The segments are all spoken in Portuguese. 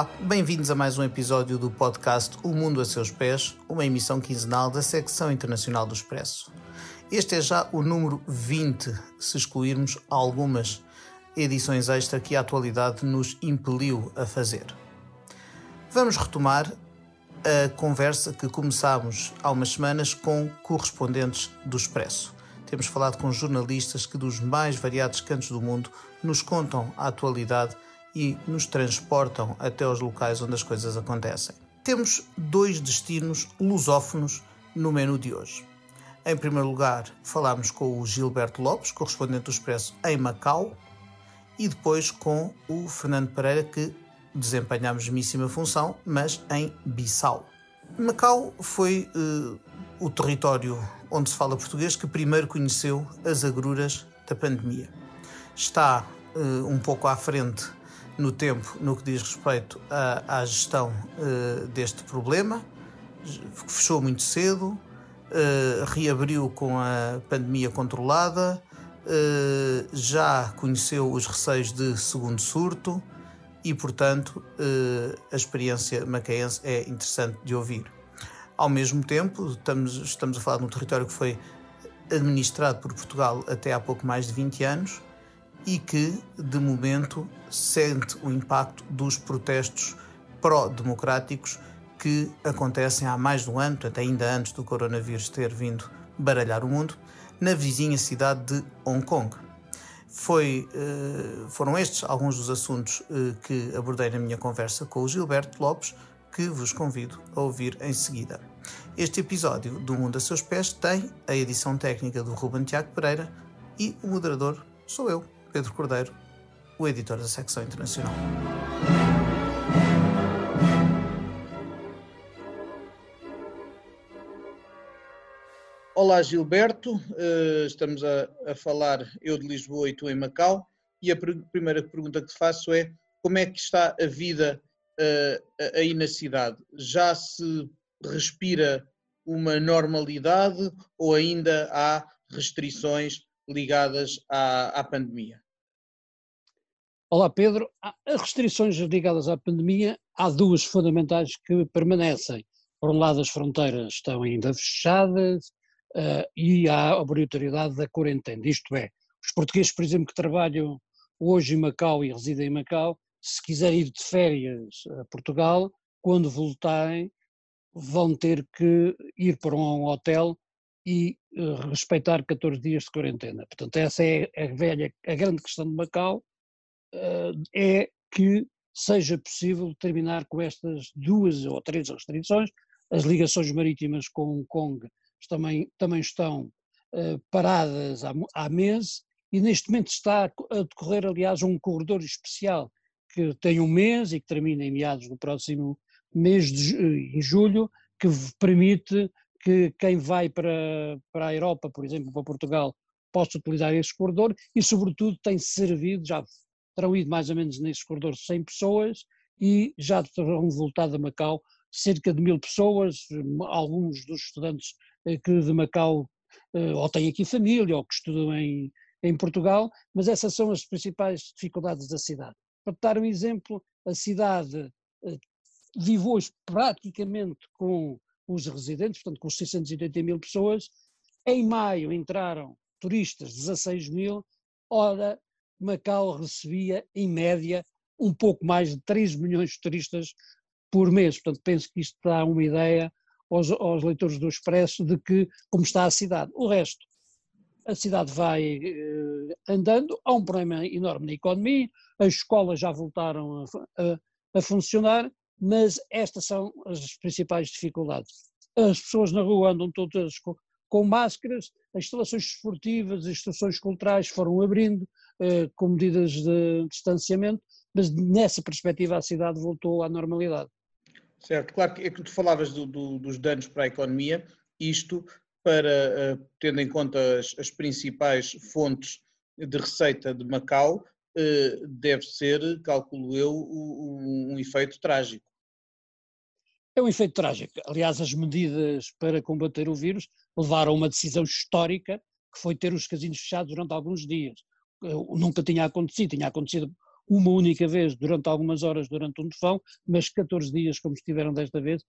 Olá, bem-vindos a mais um episódio do podcast O Mundo a Seus Pés, uma emissão quinzenal da secção internacional do Expresso. Este é já o número 20, se excluirmos algumas edições extra que a atualidade nos impeliu a fazer. Vamos retomar a conversa que começámos há umas semanas com correspondentes do Expresso. Temos falado com jornalistas que, dos mais variados cantos do mundo, nos contam a atualidade e nos transportam até os locais onde as coisas acontecem. Temos dois destinos lusófonos no menu de hoje. Em primeiro lugar, falámos com o Gilberto Lopes, correspondente do Expresso em Macau, e depois com o Fernando Pereira, que desempenha a mesmíssima função, mas em Bissau. Macau foi uh, o território onde se fala português que primeiro conheceu as agruras da pandemia. Está uh, um pouco à frente no tempo no que diz respeito à, à gestão uh, deste problema, fechou muito cedo, uh, reabriu com a pandemia controlada, uh, já conheceu os receios de segundo surto e, portanto, a experiência macaense é interessante de ouvir. Ao mesmo tempo, estamos, estamos a falar de um território que foi administrado por Portugal até há pouco mais de 20 anos e que, de momento, sente o impacto dos protestos pró-democráticos que acontecem há mais de um ano, portanto, ainda antes do coronavírus ter vindo baralhar o mundo, na vizinha cidade de Hong Kong. Foi, eh, foram estes alguns dos assuntos eh, que abordei na minha conversa com o Gilberto Lopes, que vos convido a ouvir em seguida. Este episódio do Mundo a Seus Pés tem a edição técnica do Ruben Tiago Pereira e o moderador sou eu, Pedro Cordeiro, o editor da secção internacional. Olá Gilberto, uh, estamos a, a, falar eu de Lisboa e tu em Macau e a pr primeira pergunta que te faço é como é que está a vida uh, aí na cidade? Já se respira uma normalidade ou ainda há restrições ligadas à, à pandemia? Olá Pedro, as restrições ligadas à pandemia, há duas fundamentais que permanecem. Por um lado as fronteiras estão ainda fechadas uh, e há a obrigatoriedade da quarentena, isto é, os portugueses, por exemplo, que trabalham hoje em Macau e residem em Macau, se quiserem ir de férias a Portugal, quando voltarem vão ter que ir para um hotel e respeitar 14 dias de quarentena. Portanto, essa é a velha, a grande questão de Macau, uh, é que seja possível terminar com estas duas ou três restrições. As ligações marítimas com Hong Kong também, também estão uh, paradas há, há meses e neste momento está a decorrer, aliás, um corredor especial que tem um mês e que termina em meados do próximo mês de em julho, que permite que quem vai para, para a Europa, por exemplo, para Portugal, possa utilizar esse corredor e, sobretudo, tem servido, já terão ido mais ou menos nesse corredor 100 pessoas e já terão voltado a Macau cerca de mil pessoas, alguns dos estudantes eh, que de Macau eh, ou têm aqui família ou que estudam em, em Portugal, mas essas são as principais dificuldades da cidade. Para dar um exemplo, a cidade eh, vive hoje praticamente com os residentes, portanto com os 680 mil pessoas. Em maio entraram turistas 16 mil, ora Macau recebia em média um pouco mais de 3 milhões de turistas por mês. Portanto, penso que isto dá uma ideia aos, aos, leitores do Expresso de que como está a cidade. O resto, a cidade vai eh, andando, há um problema enorme na economia, as escolas já voltaram a, a, a funcionar, mas estas são as principais dificuldades. As pessoas na rua andam todas com, com máscaras, as instalações esportivas, as instalações culturais foram abrindo eh, com medidas de distanciamento, mas nessa perspectiva a cidade voltou à normalidade. Certo, claro que é que tu falavas do, do, dos danos para a economia, isto para, uh, tendo em conta as, as, principais fontes de receita de Macau, uh, deve ser, calculo eu, um, um efeito trágico. É um efeito trágico. Aliás, as medidas para combater o vírus levaram a uma decisão histórica que foi ter os casinos fechados durante alguns dias. Nunca tinha acontecido, tinha acontecido uma única vez durante algumas horas durante um tufão, mas 14 dias como estiveram desta vez,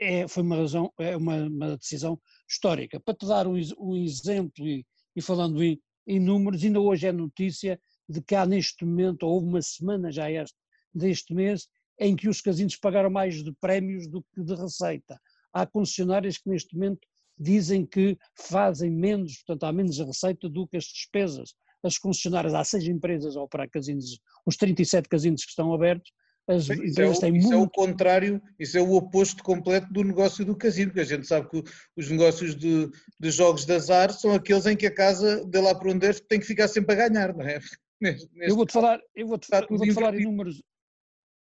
é, foi uma razão, é uma, uma, decisão histórica. Para te dar um, um exemplo e, e falando em, em, números, ainda hoje é notícia de que há neste momento, ou houve uma semana já este, deste mês, em que os casinos pagaram mais de prémios do que de receita. Há concessionárias que neste momento dizem que fazem menos, portanto há menos receita do que as despesas. As concessionárias, há seis empresas a operar casinos, os 37 casinos que estão abertos, as Sim, isso, é o, isso muito... é o, contrário, isso é o oposto completo do negócio do casino, porque a gente sabe que os negócios de, de jogos de azar são aqueles em que a casa de lá para onde é, tem que ficar sempre a ganhar, não é? Neste, eu vou-te falar, eu vou-te, vou falar em números,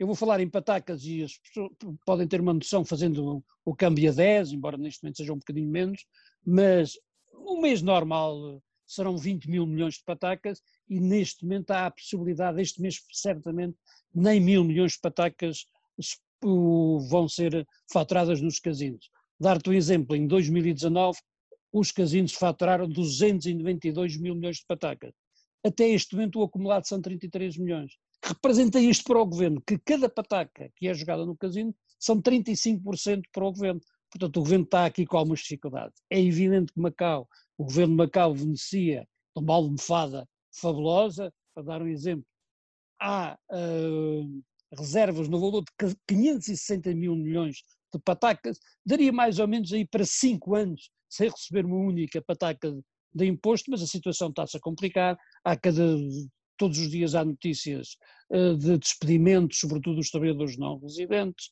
eu vou falar em patacas e as pessoas podem ter uma noção fazendo o câmbio a 10, embora neste momento seja um bocadinho menos, mas um mês normal serão 20 mil milhões de patacas e neste momento há a possibilidade, este mês certamente, nem mil milhões de patacas vão ser faturadas nos casinos. Dar-te um exemplo, em 2019 os casinos faturaram 292 mil milhões de patacas. Até este momento o acumulado são 33 milhões representa isto para o governo, que cada pataca que é jogada no casino são 35% para o governo. Portanto, o governo está aqui com algumas dificuldades. É evidente que Macau, o governo de Macau beneficia de uma almofada fabulosa, para dar um exemplo, há uh, reservas no valor de 560 mil milhões de patacas, daria mais ou menos aí para 5 anos sem receber uma única pataca de imposto, mas a situação está-se a complicar, há cada todos os dias há notícias uh, de despedimentos, sobretudo dos trabalhadores não residentes.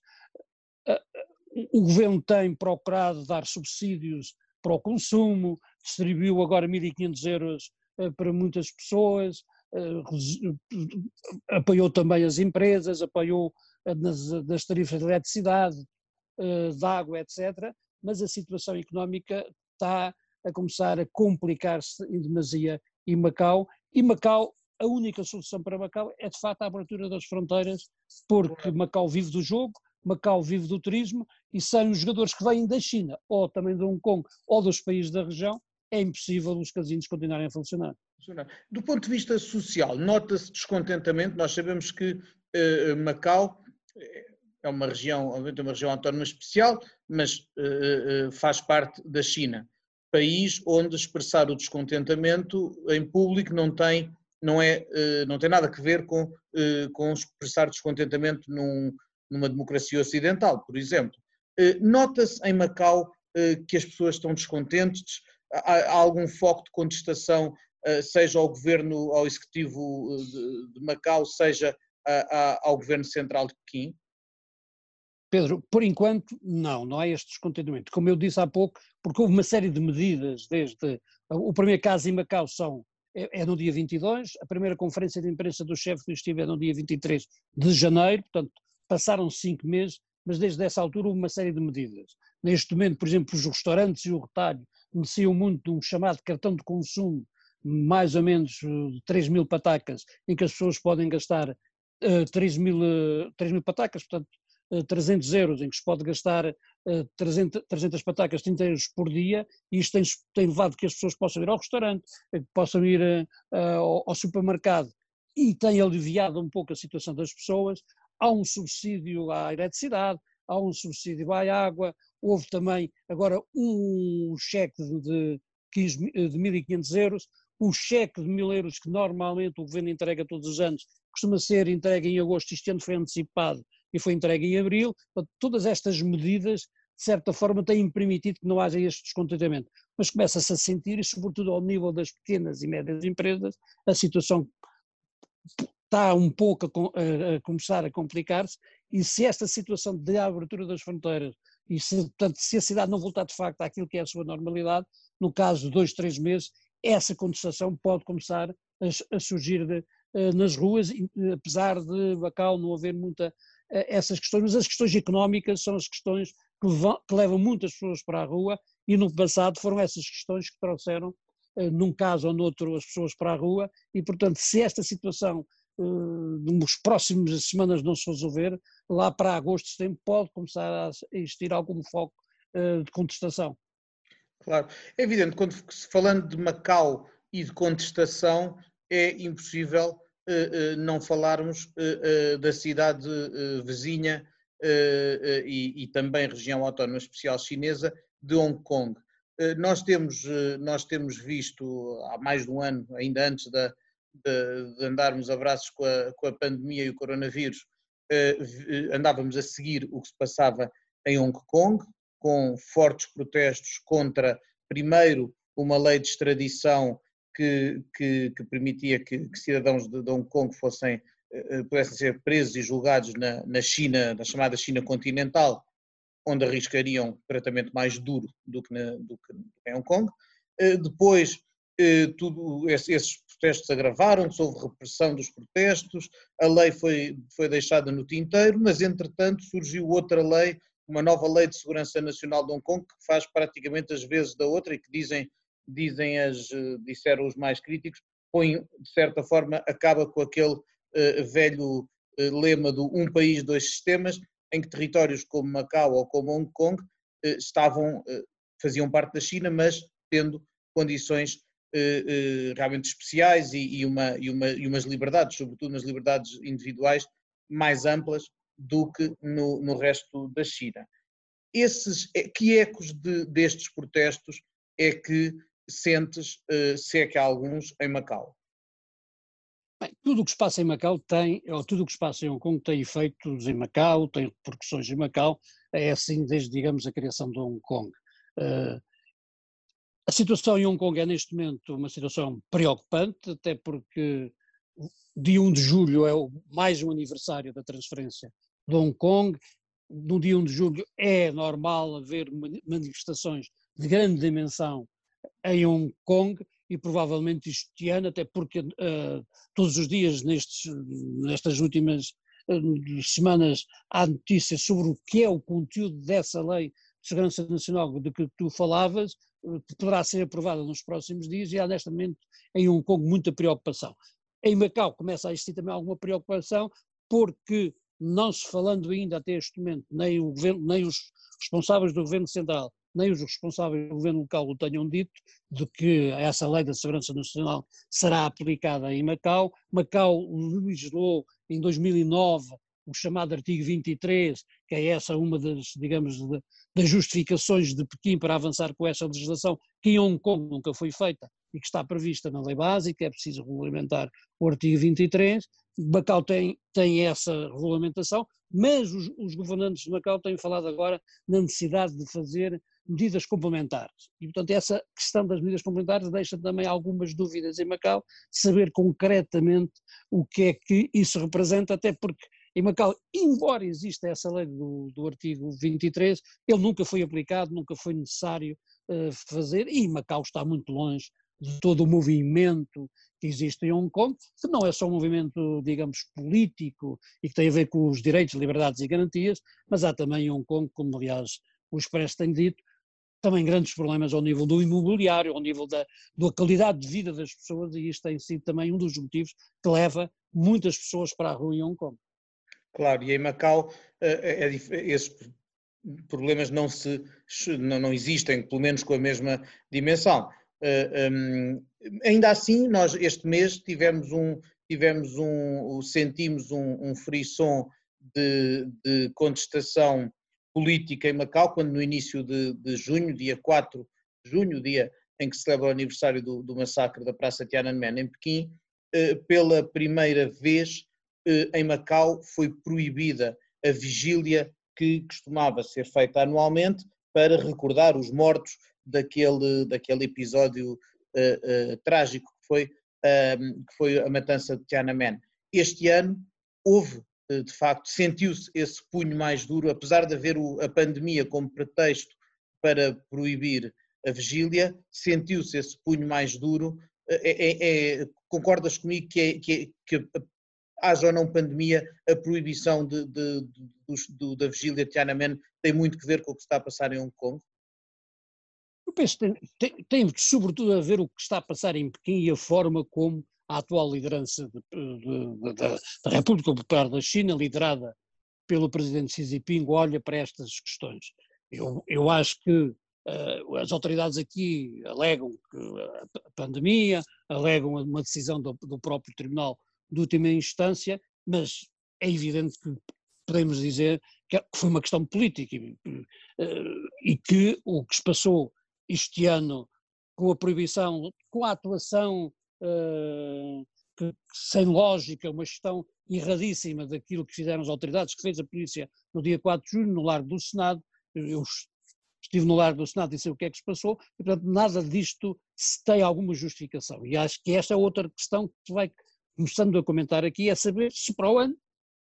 Uh, o governo tem procurado dar subsídios para o consumo, distribuiu agora 1.500 euros para muitas pessoas, apoiou também as empresas, apoiou nas, nas tarifas de eletricidade, de água, etc. Mas a situação económica está a começar a complicar-se em demasia em Macau, e Macau a única solução para Macau é de facto a abertura das fronteiras, porque Macau vive do jogo, Macau vive do turismo e sem os jogadores que vêm da China ou também de Hong Kong ou dos países da região, é impossível os casinos continuarem a funcionar. Do ponto de vista social, nota-se descontentamento. Nós sabemos que uh, Macau eh, é uma região, obviamente, uma região autónoma especial, mas uh, faz parte da China, país onde expressar o descontentamento em público não tem não, é, eh, não tem nada a ver com, eh, com expressar descontentamento num, numa democracia ocidental, por exemplo. Eh, nota-se em Macau que as pessoas estão descontentes, há, algum foco de contestação, seja ao governo, ao executivo de, Macau, seja ao governo central de Pequim? Pedro, por enquanto, não, não há este descontentamento. Como eu disse há pouco, porque houve uma série de medidas, desde o primeiro caso em Macau são é, é no dia 22, a primeira conferência de imprensa do chefe do Estado é no dia 23 de janeiro, portanto passaram cinco meses, mas desde essa altura houve uma série de medidas. Neste momento, por exemplo, os restaurantes e o retalho mereciam muito de um chamado cartão de consumo, mais ou menos 3 eh, mil patacas, em que as pessoas podem gastar uh, 3, mil, uh, 3 mil patacas, portanto uh, 300 euros, em que se pode gastar 300, 300 patacas, 30 euros por dia, e isto tem, tem levado que as pessoas possam ir ao restaurante, eh, possam ir uh, ao, ao supermercado, e tem aliviado um pouco a situação das pessoas. Há um subsídio à eletricidade, há um subsídio à água, houve também agora um cheque de, 15, de 1.500 euros, o cheque de 1.000 euros que normalmente o governo entrega todos os anos, costuma ser entregue em agosto, este ano foi antecipado e foi entregue em abril. Todas estas medidas de certa forma, têm permitido que não haja este descontentamento. Mas começa-se a sentir, e sobretudo ao nível das pequenas e médias empresas, a situação está um pouco a, a começar a complicar-se, e se esta situação de abertura das fronteiras, e se, portanto, se a cidade não voltar de facto àquilo que é a sua normalidade, no caso de dois, três meses, essa contestação pode começar a, a surgir de, uh, nas ruas, apesar de Bacau não haver muita uh, essas questões, mas as questões económicas são as questões que, levam, que levam muitas pessoas para a rua e no passado foram essas questões que trouxeram, eh, num caso ou noutro, as pessoas para a rua e, portanto, se esta situação eh, nos próximas semanas não se resolver, lá para agosto, setembro, pode começar a existir algum foco eh, de contestação. Claro, é evidente, quando falando de Macau e de contestação, é impossível não falarmos da cidade vizinha e, e também região autónoma especial chinesa de Hong Kong. Nós temos, nós temos visto há mais de um ano, ainda antes da, de, de andarmos abraços com a, com a pandemia e o coronavírus, andávamos a seguir o que se passava em Hong Kong, com fortes protestos contra, primeiro, uma lei de extradição que, que, que permitia que, que, cidadãos de, de Hong Kong fossem, eh, pudessem ser presos e julgados na, na China, na chamada China continental, onde arriscariam tratamento mais duro do que, na, do que em Hong Kong. Eh, depois, eh, tudo, esses protestos agravaram-se, houve repressão dos protestos, a lei foi, foi deixada no tinteiro, mas entretanto surgiu outra lei uma nova lei de segurança nacional de Hong Kong que faz praticamente as vezes da outra e que dizem, dizem as, eh, disseram os mais críticos, põe, de certa forma, acaba com aquele velho uh, lema do um país, dois sistemas, em que territórios como Macau ou como Hong Kong uh, estavam, faziam parte da China, mas tendo condições realmente especiais e, uma, e, uma, e umas liberdades, sobretudo umas liberdades individuais mais amplas do que no, no resto da China. Esses, que ecos de, destes protestos é que sentes, se é que há alguns, em Macau? Bem, tudo o que se passa em Macau tem, ou tudo o que se passa em Hong Kong tem efeitos em Macau, tem repercussões em Macau, é assim desde, digamos, a criação de Hong Kong. Uh, a situação em Hong Kong é neste momento uma situação preocupante, até porque dia 1 de julho é o, mais um aniversário da transferência de Hong Kong. No dia 1 de julho é normal haver manifestações de grande dimensão em Hong Kong e provavelmente este ano, até porque uh, todos os dias nestes, nestas últimas uh, semanas há notícias sobre o que é o conteúdo dessa lei de segurança nacional de que tu falavas, uh, poderá ser aprovada nos próximos dias e há neste momento em Hong Kong muita preocupação. Em Macau começa a existir também alguma preocupação porque não se falando ainda até este momento, nem, o governo, nem os responsáveis do governo central, nem os responsáveis do governo local o tenham dito, de que essa lei da segurança nacional será aplicada em Macau. Macau legislou em 2009 o chamado artigo 23, que é essa uma das, digamos, das justificações de Pequim para avançar com essa legislação, que em Hong Kong nunca foi feita e que está prevista na lei básica, é preciso regulamentar o artigo 23, Macau tem, tem essa regulamentação, mas os, os, governantes de Macau têm falado agora na necessidade de fazer medidas complementares. E, portanto, essa questão das medidas complementares deixa também algumas dúvidas em Macau, saber concretamente o que é que isso representa, até porque em Macau, embora exista essa lei do, do artigo 23, ele nunca foi aplicado, nunca foi necessário uh, fazer, e Macau está muito longe de todo o movimento que existe em Hong Kong, que não é só um movimento, digamos, político e que tem a ver com os direitos, liberdades e garantias, mas há também em Hong Kong, como aliás o Expresso tem dito, também grandes problemas ao nível do imobiliário, ao nível da, da qualidade de vida das pessoas, e isto tem sido também um dos motivos que leva muitas pessoas para a rua em Hong Kong. Claro, e em Macau é, é, esses problemas não, se, não, não existem, pelo menos com a mesma dimensão. Uh, um, ainda assim, nós este mês tivemos um, tivemos um sentimos um, um frisson de, de, contestação política em Macau, quando no início de, de, junho, dia 4 de junho, dia em que se celebra o aniversário do, do massacre da Praça Tiananmen em Pequim, uh, pela primeira vez uh, em Macau foi proibida a vigília que costumava ser feita anualmente para recordar os mortos daquele, daquele episódio uh, trágico que foi, que foi a matança de Tiananmen. Este ano houve, eh, de facto, sentiu-se esse punho mais duro, apesar de haver a pandemia como pretexto para proibir a vigília, sentiu-se esse punho mais duro. É, é, é, concordas comigo que, é, que, que haja ou não pandemia, a proibição de, de, de, da vigília de Tiananmen tem muito que ver com o que está a passar em Hong Kong? Eu penso que tem, tem, tem, sobretudo a ver o que está a passar em Pequim e a forma como a atual liderança de, de, de, da República Popular da China, liderada pelo presidente Xi Jinping, olha para estas questões. Eu, eu acho que uh, as autoridades aqui alegam a pandemia, alegam uma decisão do, do próprio Tribunal de última instância, mas é evidente que podemos dizer que foi uma questão política e, e que o que se passou este ano com a proibição, com a atuação uh, que, sem lógica, uma gestão erradíssima daquilo que fizeram as autoridades, que fez a polícia no dia 4 de junho, no Largo do Senado. Eu estive no Largo do Senado e sei o que é que se passou, e portanto nada disto se tem alguma justificação. E acho que esta é outra questão que se vai começando a comentar aqui, é saber se para o ano,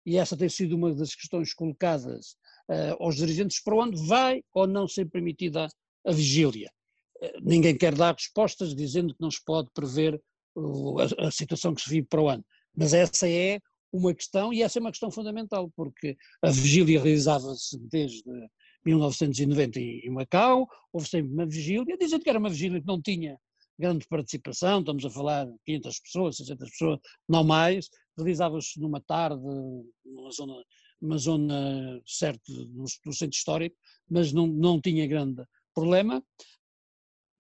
e essa tem sido uma das questões colocadas uh, aos dirigentes, para o ano vai ou não ser permitida a vigília. Uh, ninguém quer dar respostas dizendo que não se pode prever a, a situação que se vive para o ano. Mas essa é uma questão, e essa é uma questão fundamental, porque a vigília realizava-se desde 1990 em Macau, houve sempre uma vigília, dizendo que era uma vigília que não tinha grande participação, estamos a falar de 500 pessoas, 600 pessoas, não mais, realizava-se numa tarde, numa zona, numa zona certo, centro histórico, mas não, não tinha grande problema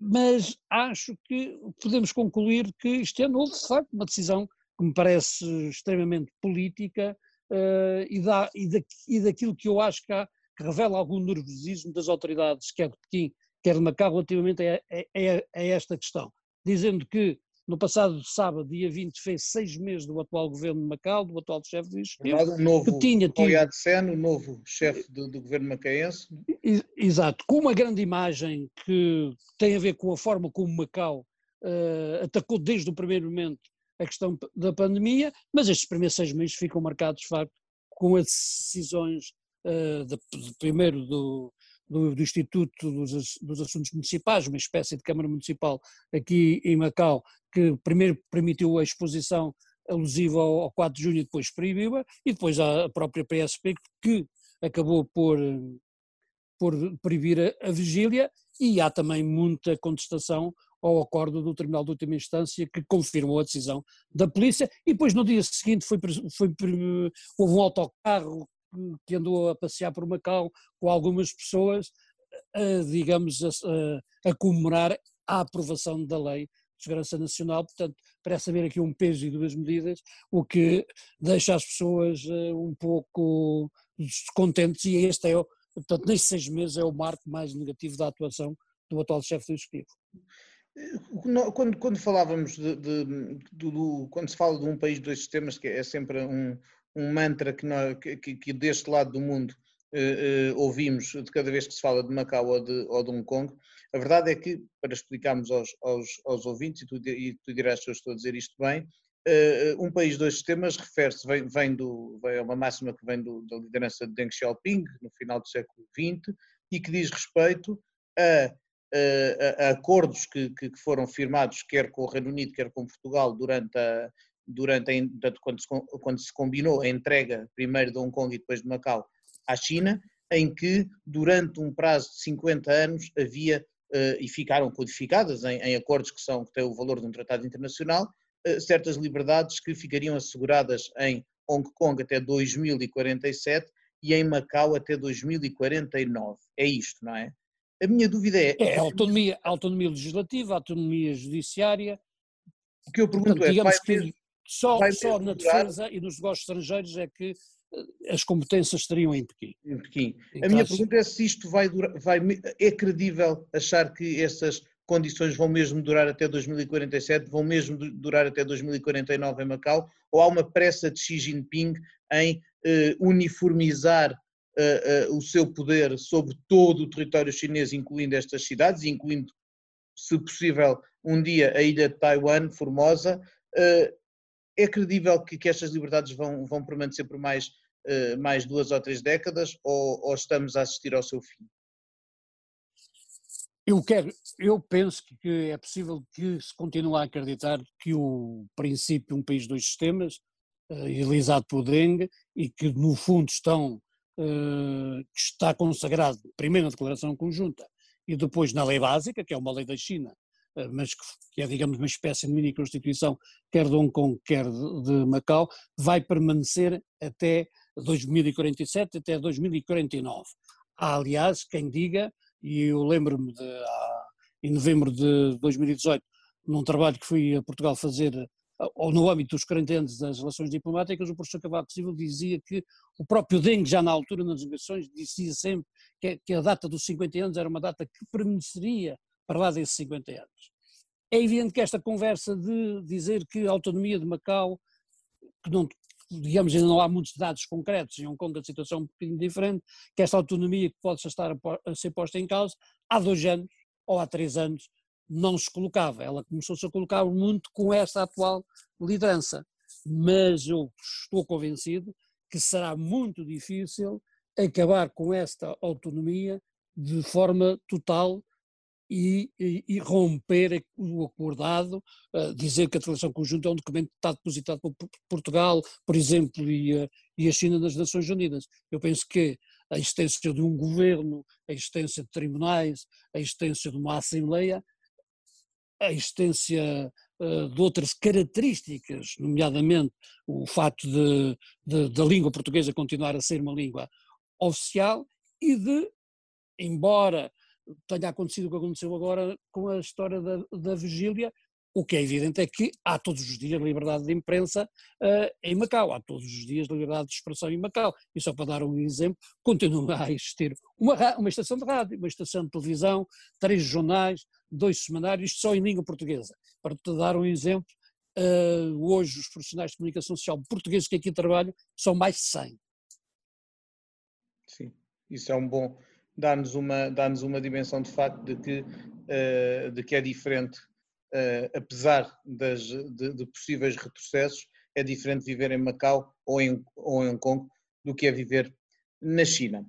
mas acho que podemos concluir que este ano houve, de facto, uma decisão que me parece extremamente política uh, e, da, e, da, e, daquilo que eu acho que, há, que, revela algum nervosismo das autoridades, quer de Pequim, quer de Macau, relativamente a, a, a esta questão, dizendo que no passado sábado, dia 20, fez seis meses do atual governo de Macau, do atual chefe do Executivo. O novo que tinha tido... Sen, o novo chefe do, do, governo macaense. Exato, com uma grande imagem que tem a ver com a forma como Macau uh, atacou desde o primeiro momento a questão da pandemia, mas estes primeiros seis meses ficam marcados, de facto, com as decisões, uh, de, de, primeiro do, do, do Instituto dos, dos, Assuntos Municipais, uma espécie de Câmara Municipal aqui em Macau, que primeiro permitiu a exposição alusiva ao, ao 4 de junho depois proibiu-a, e depois a própria PSP que acabou por, por proibir a, a vigília, e há também muita contestação ao acordo do Tribunal de Última Instância que confirmou a decisão da polícia e depois no dia seguinte foi, foi, houve um autocarro que andou a passear por Macau com algumas pessoas, a, digamos, a, a, comemorar a aprovação da lei de segurança nacional, portanto, parece haver aqui um peso e duas medidas, o que deixa as pessoas uh, um pouco descontentes e este é, portanto, nestes seis meses é o marco mais negativo da atuação do atual chefe do Executivo. Quando, quando falávamos de, de, quando se fala de um país, dois sistemas, que é sempre um, um mantra que, nós, que, que deste lado do mundo uh, uh, ouvimos de cada vez que se fala de Macau ou de, ou de Hong Kong. A verdade é que, para explicarmos aos, aos, aos ouvintes, e tu, e tu dirás se eu estou a dizer isto bem, uh, um país, dois sistemas refere-se, vem, vem, do, vem, é uma máxima que vem do, da liderança de Deng Xiaoping, no final do século XX, e que diz respeito a, a, a acordos que, que, foram firmados, quer com o Reino Unido, quer com Portugal, durante a, durante a, quando, se, quando se combinou a entrega primeiro de Hong Kong e depois de Macau à China, em que durante um prazo de 50 anos havia uh, e ficaram codificadas em, em, acordos que são que têm o valor de um tratado internacional uh, certas liberdades que ficariam asseguradas em Hong Kong até 2047 e em Macau até 2049. É isto, não é? A minha dúvida é. É autonomia, autonomia legislativa, autonomia judiciária. O que eu pergunto Portanto, é. Vai que só, só na defesa e nos negócios estrangeiros é que eh, as competências estariam em Pequim. Em Pequim. A minha pergunta é se isto vai durar, vai, é credível achar que essas condições vão mesmo durar até 2047, vão mesmo durar até 2049 em Macau, ou há uma pressa de Xi Jinping em uh, uniformizar uh, uh, o seu poder sobre todo o território chinês, incluindo estas cidades, incluindo, se possível, um dia a ilha de Taiwan, Formosa, é credível que, que estas liberdades vão, vão permanecer por mais, uh, mais duas ou três décadas ou, ou, estamos a assistir ao seu fim? Eu, quero, eu penso que é possível que se continue a acreditar que o princípio um país, dois sistemas, uh, idealizado por Deng e que no fundo estão, uh, está consagrado primeiro na declaração conjunta e depois na lei básica, que é uma lei da China, eh, mas que é, digamos, uma espécie de mini-constituição, quer de Hong Kong, quer de Macau, vai permanecer até 2047, até 2049. Há, aliás, quem diga, e eu lembro-me de, em novembro de 2018, num trabalho que fui a Portugal fazer ou no âmbito dos 40 anos das relações diplomáticas, o professor Cavaco Silva dizia que o próprio Deng, já na altura nas negociações, dizia sempre que a data dos 50 anos era uma data que permaneceria para lá desses 50 anos. É evidente que esta conversa de dizer que a autonomia de Macau, que não, digamos, ainda não há muitos dados concretos, em Hong Kong a situação é um bocadinho diferente, que esta autonomia que pode estar a, a ser posta em causa, há dois anos ou há três anos não se colocava, ela começou-se a colocar muito com esta atual liderança, mas eu estou convencido que será muito difícil acabar com esta autonomia de forma total e, e, e romper o acordado, uh, dizer que a declaração conjunta é um documento que está depositado por Portugal, por exemplo, e, e a China nas Nações Unidas. Eu penso que a existência de um governo, a existência de tribunais, a existência de uma Assembleia, a existência uh, de outras características, nomeadamente o facto de, de, da língua portuguesa continuar a ser uma língua oficial e de, embora tenha acontecido o que aconteceu agora com a história da, da vigília, o que é evidente é que há todos os dias liberdade de imprensa uh, em Macau, há todos os dias liberdade de expressão em Macau. E só para dar um exemplo, continua a existir uma, uma estação de rádio, uma estação de televisão, três jornais, dois semanários, só em língua portuguesa. Para te dar um exemplo, uh, hoje os profissionais de comunicação social portugueses que aqui trabalham são mais de 100. Sim, isso é um bom, dá-nos uma, dá uma dimensão de facto de que, uh, de que é diferente, uh, apesar das, de, de, possíveis retrocessos, é diferente viver em Macau ou em, ou em Hong Kong do que é viver na China.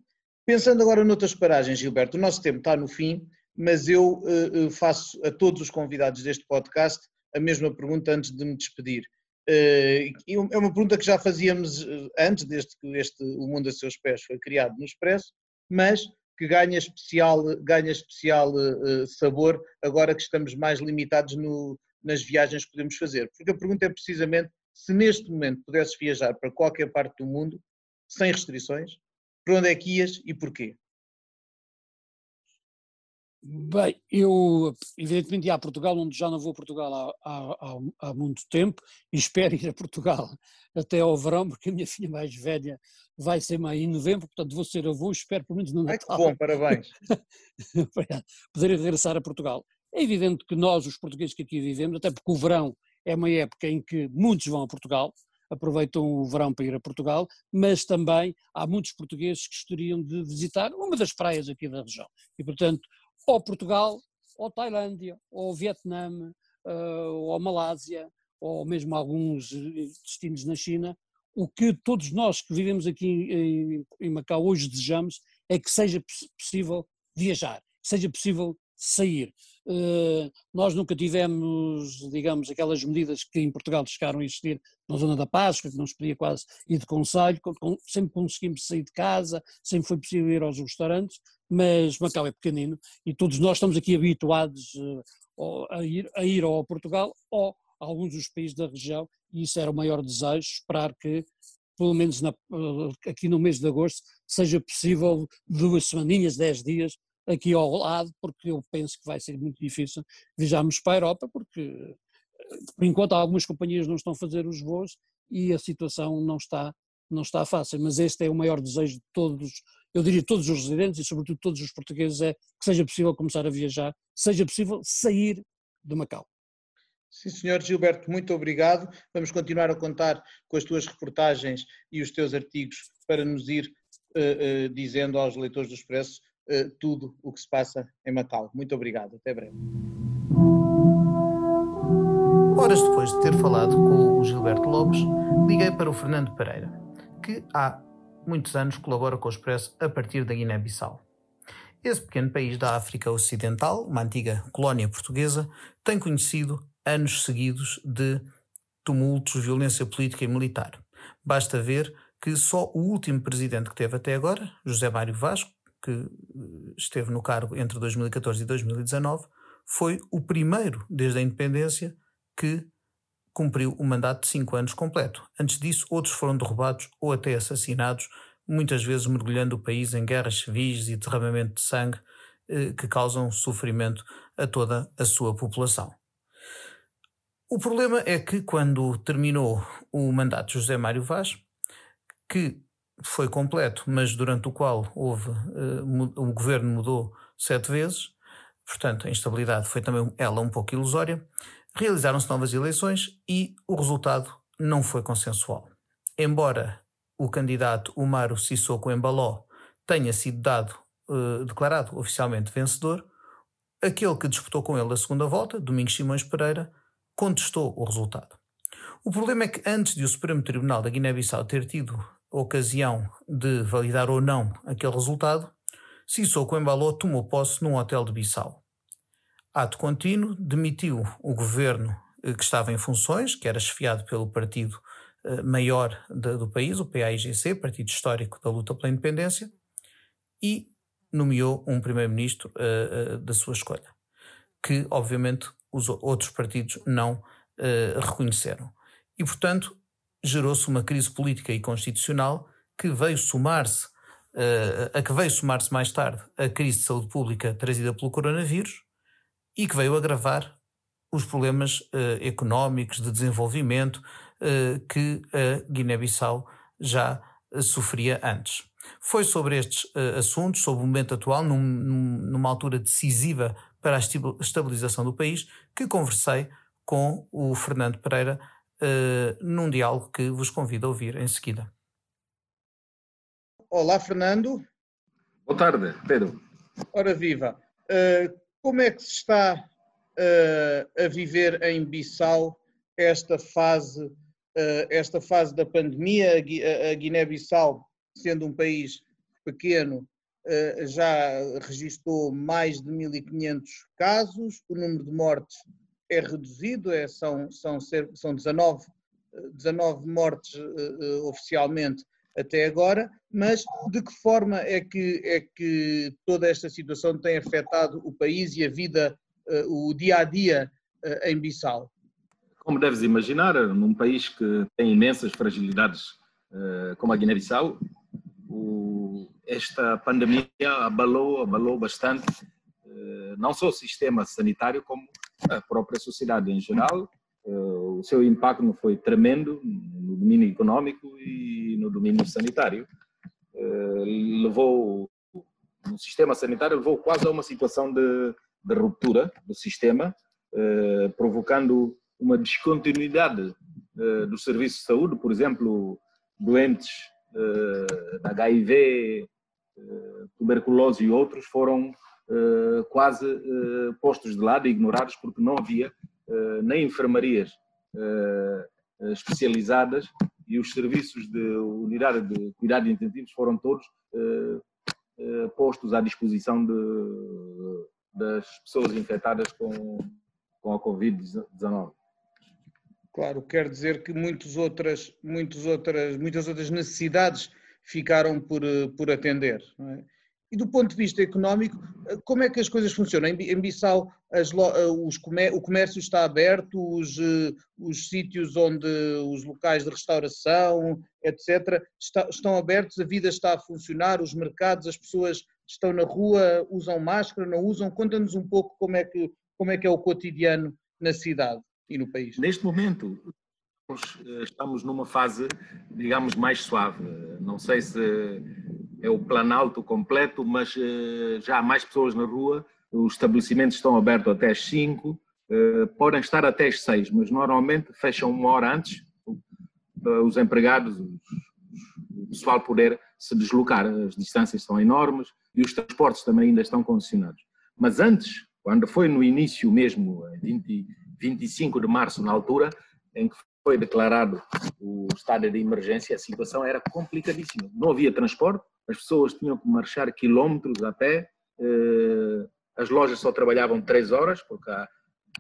Pensando agora noutras paragens, Gilberto, o nosso tempo está no fim, mas eu uh, faço a todos os convidados deste podcast a mesma pergunta antes de me despedir. É uma pergunta que já fazíamos antes, desde que este, o Mundo a Seus Pés foi criado no Expresso, mas que ganha especial, ganha especial uh, sabor agora que estamos mais limitados no, nas viagens que podemos fazer. Porque a pergunta é precisamente se neste momento pudesses viajar para qualquer parte do mundo, sem restrições, para onde é que ias e porquê? Bem, eu evidentemente ia a Portugal, onde já não vou a Portugal há, há, há, muito tempo e espero ir a Portugal até ao verão, porque a minha filha mais velha vai ser mãe em novembro, portanto vou ser avô, espero pelo menos no Natal. Ai, que bom, parabéns. poder regressar a Portugal. É evidente que nós, os portugueses que aqui vivemos, até porque o verão é uma época em que muitos vão a Portugal, aproveitam o verão para ir a Portugal, mas também há muitos portugueses que gostariam de visitar uma das praias aqui da região. E, portanto, ou Portugal, ou Tailândia, ou Vietnã, uh, ou Malásia, ou mesmo alguns eh, destinos na China, o que todos nós que vivemos aqui em, em Macau hoje desejamos é que seja possível viajar, seja possível sair. Uh, nós nunca tivemos, digamos, aquelas medidas que em Portugal chegaram a existir na zona da Páscoa, que não se podia quase ir de conselho, sempre conseguimos sair de casa, sempre foi possível ir aos restaurantes, mas Macau é pequenino e todos nós estamos aqui habituados uh, a, ir, a ir ou a Portugal ou a alguns dos países da região e isso era o maior desejo, esperar que pelo menos na, uh, aqui no mês de agosto seja possível duas semaninhas, dez dias aqui ao lado, porque eu penso que vai ser muito difícil viajarmos para a Europa, porque por enquanto algumas companhias não estão a fazer os voos e a situação não está, não está fácil, mas este é o maior desejo de todos eu diria todos os residentes e sobretudo todos os portugueses, é que seja possível começar a viajar, seja possível sair de Macau. Sim, senhor Gilberto, muito obrigado. Vamos continuar a contar com as tuas reportagens e os teus artigos para nos ir uh, uh, dizendo aos leitores do Expresso tudo o que se passa em Macau. Muito obrigado, até breve. Horas depois de ter falado com o Gilberto Lopes, liguei para o Fernando Pereira, que há muitos anos colabora com o Expresso a partir da Guiné-Bissau. Esse pequeno país da África Ocidental, uma antiga colónia portuguesa, tem conhecido anos seguidos de tumultos, violência política e militar. Basta ver que só o último presidente que teve até agora, José Mário Vasco, que eh, esteve no cargo entre 2014 e 2019, foi o primeiro desde a independência que cumpriu o mandato de cinco anos completo. Antes disso, outros foram derrubados ou até assassinados, muitas vezes mergulhando o país em guerras civis e derramamento de sangue eh, que causam sofrimento a toda a sua população. O problema é que quando terminou o mandato de José Mário Vaz, que foi completo, mas durante o qual houve, uh, o governo mudou sete vezes, portanto a instabilidade foi também ela um pouco ilusória, realizaram-se novas eleições e o resultado não foi consensual. Embora o candidato Umaro Sissoko Embaló tenha sido dado, uh, declarado oficialmente vencedor, aquele que disputou com ele a segunda volta, Domingos Simões Pereira, contestou o resultado. O problema é que antes de o Supremo Tribunal da Guiné-Bissau ter tido ocasião de validar ou não aquele resultado, Sissoko Embaló tomou posse num hotel de Bissau. Ato contínuo, demitiu o governo eh, que estava em funções, que era chefiado pelo partido eh, maior do país, o PAIGC, Partido Histórico da Luta pela Independência, e nomeou um primeiro-ministro uh, da sua escolha, que obviamente os outros partidos não reconheceram. E, portanto, gerou-se uma crise política e constitucional que veio somar-se, a que veio somar-se mais tarde a crise de saúde pública trazida pelo coronavírus e que veio agravar os problemas económicos, de desenvolvimento que a Guiné-Bissau já sofria antes. Foi sobre estes uh, assuntos, sobre o momento atual, num, numa altura decisiva para a estabilização do país, que conversei com o Fernando Pereira uh, num diálogo que vos convido a ouvir em seguida. Olá, Fernando. Boa tarde, Pedro. Ora viva. Uh, como é que se está a viver em Bissau esta fase, esta fase da pandemia? A Guiné-Bissau sendo um país pequeno, já registrou mais de 1.500 casos, o número de mortes é reduzido, é, são, são, são 19, 19 mortes uh, oficialmente até agora, mas de que forma é que, é que toda esta situação tem afetado o país e a vida, uh, o dia a dia uh, em Bissau? Como deves imaginar, num país que tem imensas fragilidades como a Guiné-Bissau, esta pandemia abalou, abalou bastante não só o sistema sanitário, como a própria sociedade em geral. Eh, o seu impacto foi tremendo no domínio econômico e no domínio sanitário. Eh, levou, o sistema sanitário levou quase a uma situação de, de ruptura do sistema, provocando uma descontinuidade dos serviços de saúde, por exemplo, doentes uh, HIV, tuberculose e outros foram quase postos de lado ignorados porque não havia nem enfermarias especializadas e os serviços de unidade de cuidados intensivos foram todos postos à disposição de, das pessoas infectadas com, com a Covid-19. Claro, quer dizer que muitas outras, muitas outras, muitas outras necessidades ficaram por, eh, por atender. É? E do ponto de vista económico, eh, como é que as coisas funcionam? Em Bissau as, eh, os, o comércio está aberto, os, os sítios onde os locais de restauração, etc., está, estão abertos, a vida está a funcionar, os mercados, as pessoas estão na rua, usam máscara, não usam? Conta-nos um pouco como é, que, como é que é o cotidiano na cidade e no país? Neste momento, estamos numa fase, digamos, mais suave. Não sei se é o planalto completo, mas eh, já há mais pessoas na rua, os estabelecimentos estão abertos até às 5, eh, podem estar até às 6, mas normalmente fecham uma hora antes para os empregados, o pessoal poder se deslocar. As distâncias são enormes e os transportes também ainda estão condicionados. Mas antes, quando foi no início mesmo, 20, 25 de março, na altura em que foi declarado o estado de emergência, a situação era complicadíssima. Não havia transporte, as pessoas tinham que marchar quilómetros a pé, eh, as lojas só trabalhavam três horas, porque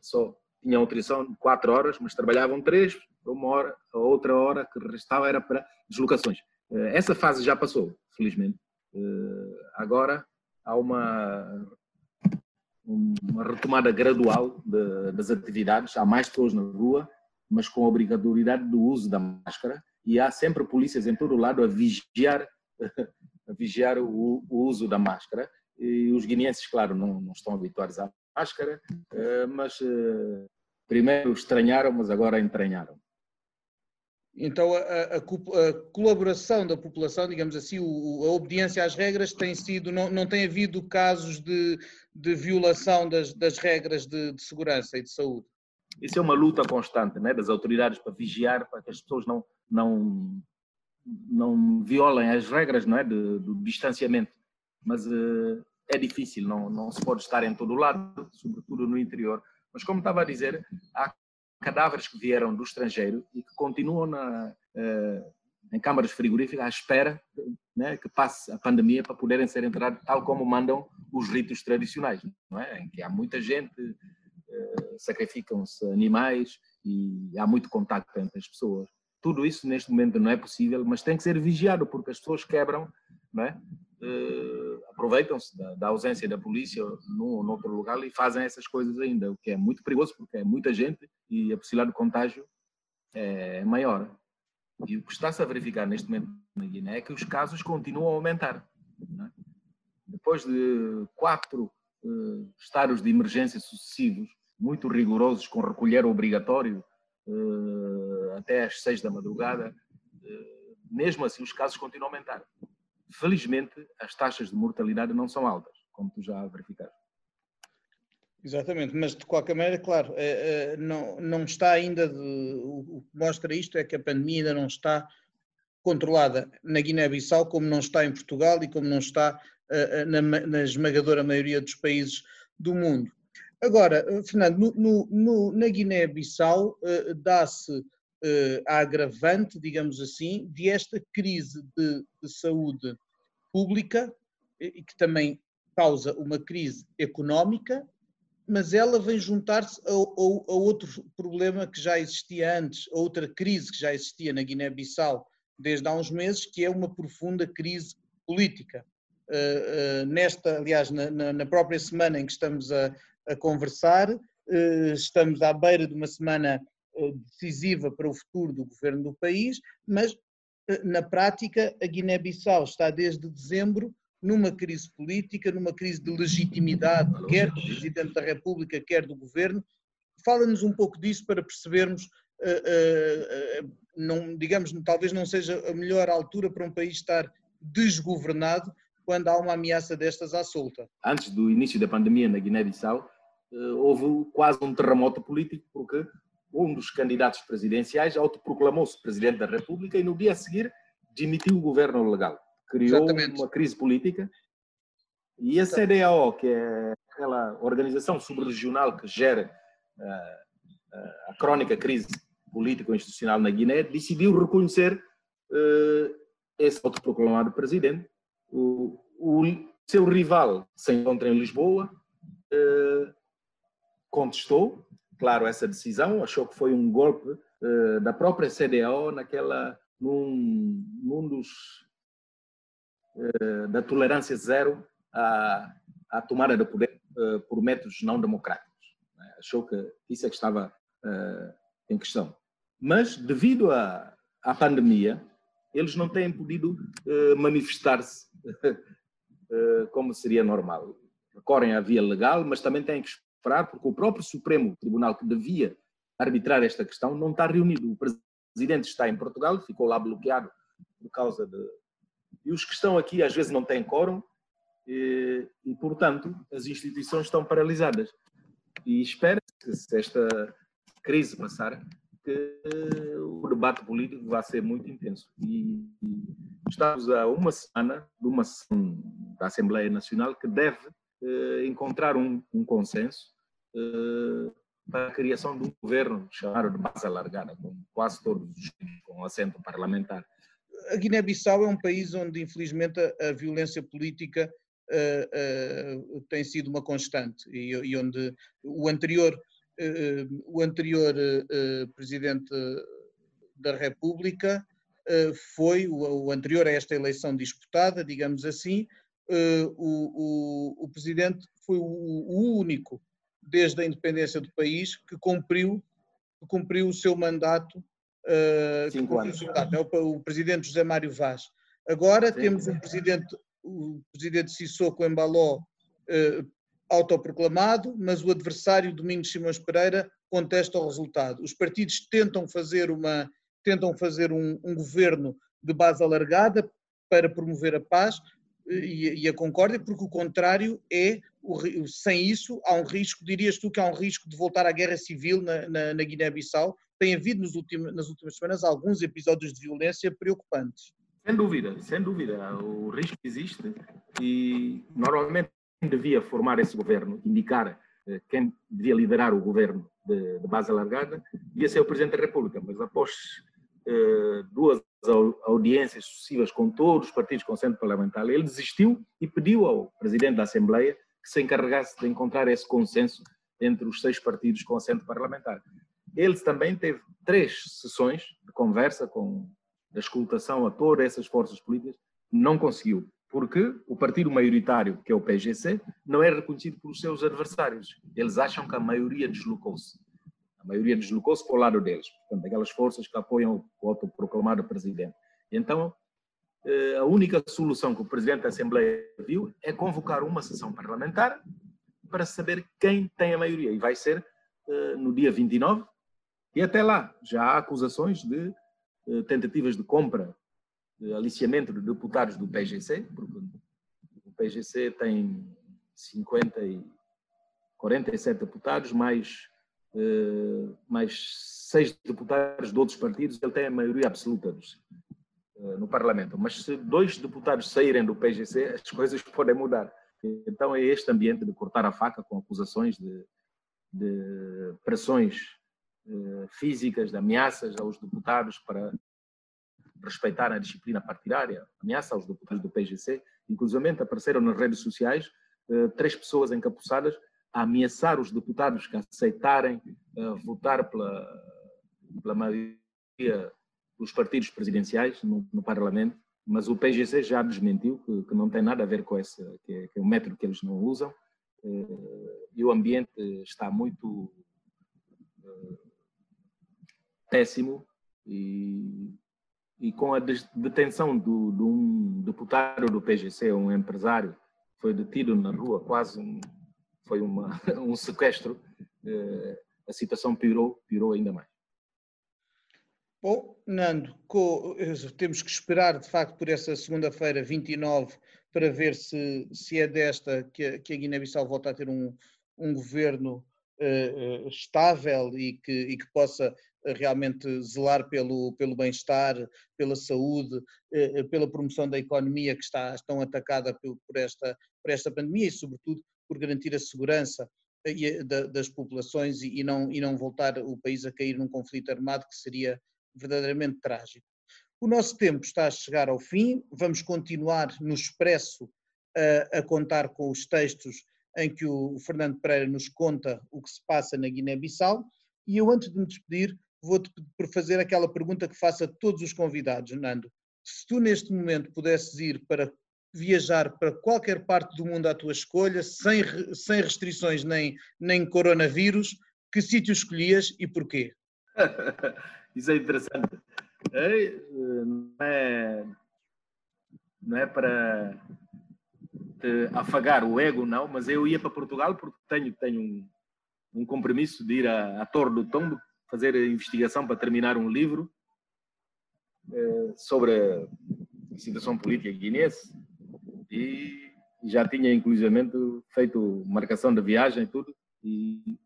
só tinham autorização de quatro horas, mas trabalhavam três, uma hora, a outra hora que restava era para deslocações. Eh, essa fase já passou, felizmente. Eh, agora há uma uma retomada gradual de, das atividades. Há mais pessoas na rua, mas com a obrigatoriedade do uso da máscara e há sempre polícias em todo lado a vigiar, a vigiar o, o uso da máscara. E os guineenses, claro, não, não, estão habituados à máscara, eh, mas eh, primeiro estranharam, mas agora entranharam. Então, a, a, a, colaboração da população, digamos assim, o, a obediência às regras tem sido, não, não tem havido casos de, de violação das, das regras de, de, segurança e de saúde. Isso é uma luta constante né, das autoridades para vigiar, para que as pessoas não, não, não violem as regras não é, do distanciamento. Mas uh, é difícil, não, não se pode estar em todo lado, sobretudo no interior. Mas como estava a dizer, há cadáveres que vieram do estrangeiro e que continuam na, uh, em câmaras frigoríficas à espera né, que passe a pandemia para poderem ser enterrados tal como mandam os ritos tradicionais, não é? em que há muita gente, sacrificam-se animais e há muito contacto entre as pessoas. Tudo isso neste momento não é possível, mas tem que ser vigiado porque as pessoas quebram, é? Uh, aproveitam-se da, da, ausência da polícia num, num outro lugar e fazem essas coisas ainda, o que é muito perigoso porque é muita gente e a possibilidade de contágio é maior. E o que está-se a verificar neste momento na Guiné é que os casos continuam a aumentar. É? Depois de quatro uh, estados de emergência sucessivos, muito rigorosos, com recolher obrigatório uh, até às seis da madrugada, uh, mesmo assim os casos continuam a aumentar. Felizmente, as taxas de mortalidade não são altas, como tu já verificaste. Exatamente, mas de qualquer maneira, claro, é, é, não, não está ainda, de, o que mostra isto é que a pandemia ainda não está controlada na Guiné-Bissau, como não está em Portugal e como não está na, na, esmagadora maioria dos países do mundo. Agora, Fernando, no, no, no, na Guiné-Bissau uh, dá-se uh, a agravante, digamos assim, de esta crise de, de saúde pública, e que também causa uma crise económica mas ela vem juntar-se a, a, a, outro problema que já existia antes, a outra crise que já existia na Guiné-Bissau desde há uns meses, que é uma profunda crise política. Uh, uh, nesta, aliás, na, na, na, própria semana em que estamos a, a conversar, uh, estamos à beira de uma semana decisiva para o futuro do governo do país, mas na prática a Guiné-Bissau está desde dezembro numa crise política, numa crise de legitimidade, quer do Presidente da República, quer do Governo. Fala-nos um pouco disso para percebermos, uh, uh, uh, não, digamos, talvez não seja a melhor altura para um país estar desgovernado quando há uma ameaça destas à solta. Antes do início da pandemia na Guiné-Bissau, houve quase um terremoto político, porque um dos candidatos presidenciais autoproclamou-se Presidente da República e no dia a seguir demitiu o governo legal criou Exatamente. uma crise política e a CDAO, que é aquela organização subregional que gera uh, uh, a crónica crise político-institucional na Guiné, decidiu reconhecer uh, esse autoproclamado presidente. O, o, seu rival se encontra em Lisboa, contestou, claro, essa decisão, achou que foi um golpe da própria CDAO naquela, num, num dos eh, da tolerância zero à, à tomada de poder eh, por métodos não democráticos. Né? Achou que isso é que estava em questão. Mas, devido à, à pandemia, eles não têm podido manifestar-se como seria normal. Recorrem à via legal, mas também têm que porque o próprio Supremo Tribunal que devia arbitrar esta questão não está reunido. O presidente está em Portugal, ficou lá bloqueado por causa de, e os que estão aqui às vezes não têm quórum e, e, portanto, as instituições estão paralisadas. E espera-se que se esta crise passar, que o debate político vai ser muito intenso. E, estamos a uma semana de uma sessão da Assembleia Nacional que deve eh, encontrar um, um consenso eh, para a criação de um governo chamado de base alargada, com quase todos os com assento parlamentar. A Guiné-Bissau é um país onde, infelizmente, a, a violência política uh, tem sido uma constante e, e onde o anterior, o anterior presidente da República foi, o, anterior a esta eleição disputada, digamos assim, o, o, o, presidente foi o, único, desde a independência do país, que cumpriu, que cumpriu o seu mandato uh, Cinco anos. é o, o, presidente José Mário Vaz. Agora Sim. temos um presidente, o presidente Sissoko Embaló, uh, autoproclamado, mas o adversário, Domingos Simões Pereira, contesta o resultado. Os partidos tentam fazer, uma, tentam fazer um, um governo de base alargada para promover a paz e, e a concórdia, porque o contrário é, o, sem isso, há um risco, dirias tu que há um risco de voltar à guerra civil na, na, na Guiné-Bissau. Tem havido nos nas últimas semanas alguns episódios de violência preocupantes. Sem dúvida, sem dúvida. O risco existe e normalmente devia formar esse governo, indicar eh, quem devia liderar o governo de, de base alargada, devia ser o Presidente da República. Mas após duas audiências sucessivas com todos os partidos com centro parlamentar, ele desistiu e pediu ao Presidente da Assembleia que se encarregasse de encontrar esse consenso entre os seis partidos com centro parlamentar. Ele também teve três sessões de conversa com a escutação a todas essas forças políticas, não conseguiu porque o partido maioritário, que é o PGC, não é reconhecido pelos seus adversários. Eles acham que a maioria deslocou-se. A maioria deslocou-se para o lado deles, portanto, aquelas forças que apoiam o autoproclamado presidente. Então, eh, a única solução que o presidente da Assembleia viu é convocar uma sessão parlamentar para saber quem tem a maioria. E vai ser eh, no dia 29. E até lá já há acusações de eh, tentativas de compra de aliciamento de deputados do PGC, porque o PGC tem 50 e 47 deputados, mais, mais seis deputados de outros partidos, ele tem a maioria absoluta no Parlamento. Mas se dois deputados saírem do PGC, as coisas podem mudar. Então é este ambiente de cortar a faca com acusações de, de pressões uh, físicas, de ameaças aos deputados para respeitar a disciplina partidária, ameaça aos deputados do PGC, inclusive apareceram nas redes sociais eh, três pessoas encapuçadas a ameaçar os deputados que aceitarem eh, votar pela, pela maioria dos partidos presidenciais no, no, Parlamento, mas o PGC já desmentiu que, que, não tem nada a ver com esse, que é, que é um método que eles não usam, eh, e o ambiente está muito péssimo e e com a detenção do, de um deputado do PGC, um empresário, foi detido na rua, quase um, foi uma, um sequestro, eh, a situação piorou, piorou ainda mais. Bom, Nando, temos que esperar de facto por essa segunda-feira, 29, para ver se, se é desta que a, Guiné-Bissau volta a ter um, um governo uh, estável e que, e que possa realmente zelar pelo, pelo bem-estar, pela saúde, eh, eh, pela promoção da economia que está tão atacada por, esta, por esta pandemia e, sobretudo, por garantir a segurança eh, das populações e não, e não voltar o país a cair num conflito armado que seria verdadeiramente trágico. O nosso tempo está a chegar ao fim, vamos continuar no Expresso a, a contar com os textos em que o Fernando Pereira nos conta o que se passa na Guiné-Bissau. E eu, antes de me despedir, vou-te fazer aquela pergunta que faço a todos os convidados, Nando. Se tu neste momento pudesses ir para viajar para qualquer parte do mundo à tua escolha, sem, sem restrições nem, nem coronavírus, que sítio escolhias e porquê? Isso é interessante. Não é, não é para afagar o ego, não, mas eu ia para Portugal porque tenho, tenho um, um compromisso de ir à, à Torre do Tombo fazer a investigação para terminar um livro eh, sobre a situação política guinense e já tinha inclusivamente feito marcação da viagem e tudo e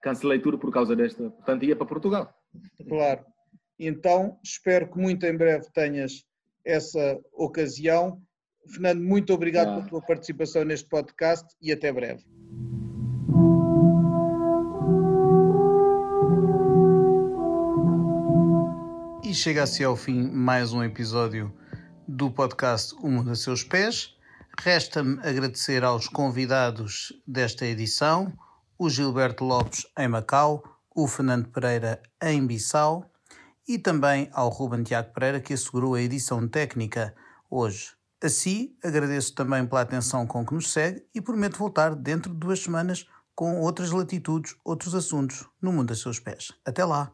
cancelei tudo por causa desta, portanto ia para Portugal. Claro. Então espero que muito em breve tenhas essa ocasião. Fernando, muito obrigado ah. pela tua participação neste podcast e até breve. E chega-se ao fim mais um episódio do podcast O Mundo a Seus Pés. Resta-me agradecer aos convidados desta edição, o Gilberto Lopes em Macau, o Fernando Pereira em Bissau e também ao Ruben Tiago Pereira que assegurou a edição técnica hoje. Assim, agradeço também pela atenção com que nos segue e prometo voltar dentro de duas semanas com outras latitudes, outros assuntos no mundo a seus pés. Até lá!